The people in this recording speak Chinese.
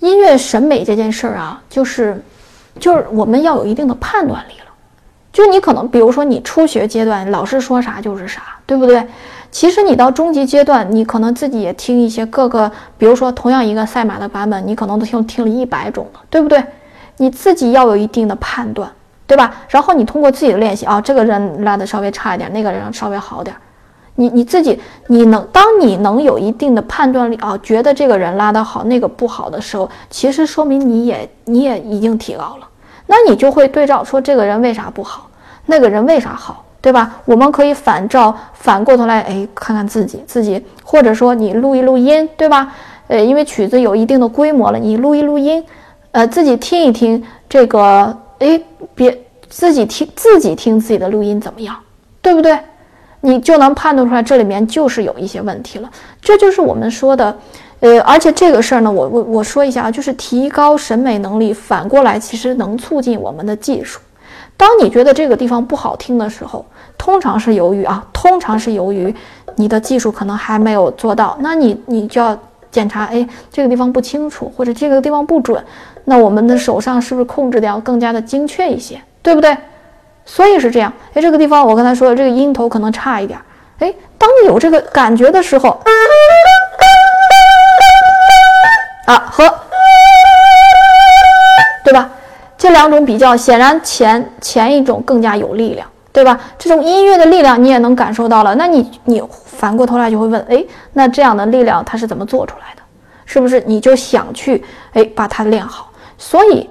音乐审美这件事儿啊，就是，就是我们要有一定的判断力了。就你可能，比如说你初学阶段，老师说啥就是啥，对不对？其实你到中级阶段，你可能自己也听一些各个，比如说同样一个赛马的版本，你可能都听听了一百种了，对不对？你自己要有一定的判断，对吧？然后你通过自己的练习啊，这个人拉的稍微差一点，那个人稍微好点。你你自己，你能当你能有一定的判断力啊，觉得这个人拉得好，那个不好的时候，其实说明你也你也已经提高了。那你就会对照说，这个人为啥不好，那个人为啥好，对吧？我们可以反照，反过头来，哎，看看自己自己，或者说你录一录音，对吧？呃，因为曲子有一定的规模了，你录一录音，呃，自己听一听这个，哎，别自己听自己听自己的录音怎么样，对不对？你就能判断出来，这里面就是有一些问题了。这就是我们说的，呃，而且这个事儿呢，我我我说一下啊，就是提高审美能力，反过来其实能促进我们的技术。当你觉得这个地方不好听的时候，通常是由于啊，通常是由于你的技术可能还没有做到。那你你就要检查，哎，这个地方不清楚，或者这个地方不准，那我们的手上是不是控制的要更加的精确一些，对不对？所以是这样，哎，这个地方我刚才说的这个音头可能差一点，哎，当你有这个感觉的时候，啊和，对吧？这两种比较，显然前前一种更加有力量，对吧？这种音乐的力量你也能感受到了，那你你反过头来就会问，哎，那这样的力量它是怎么做出来的？是不是你就想去哎把它练好？所以。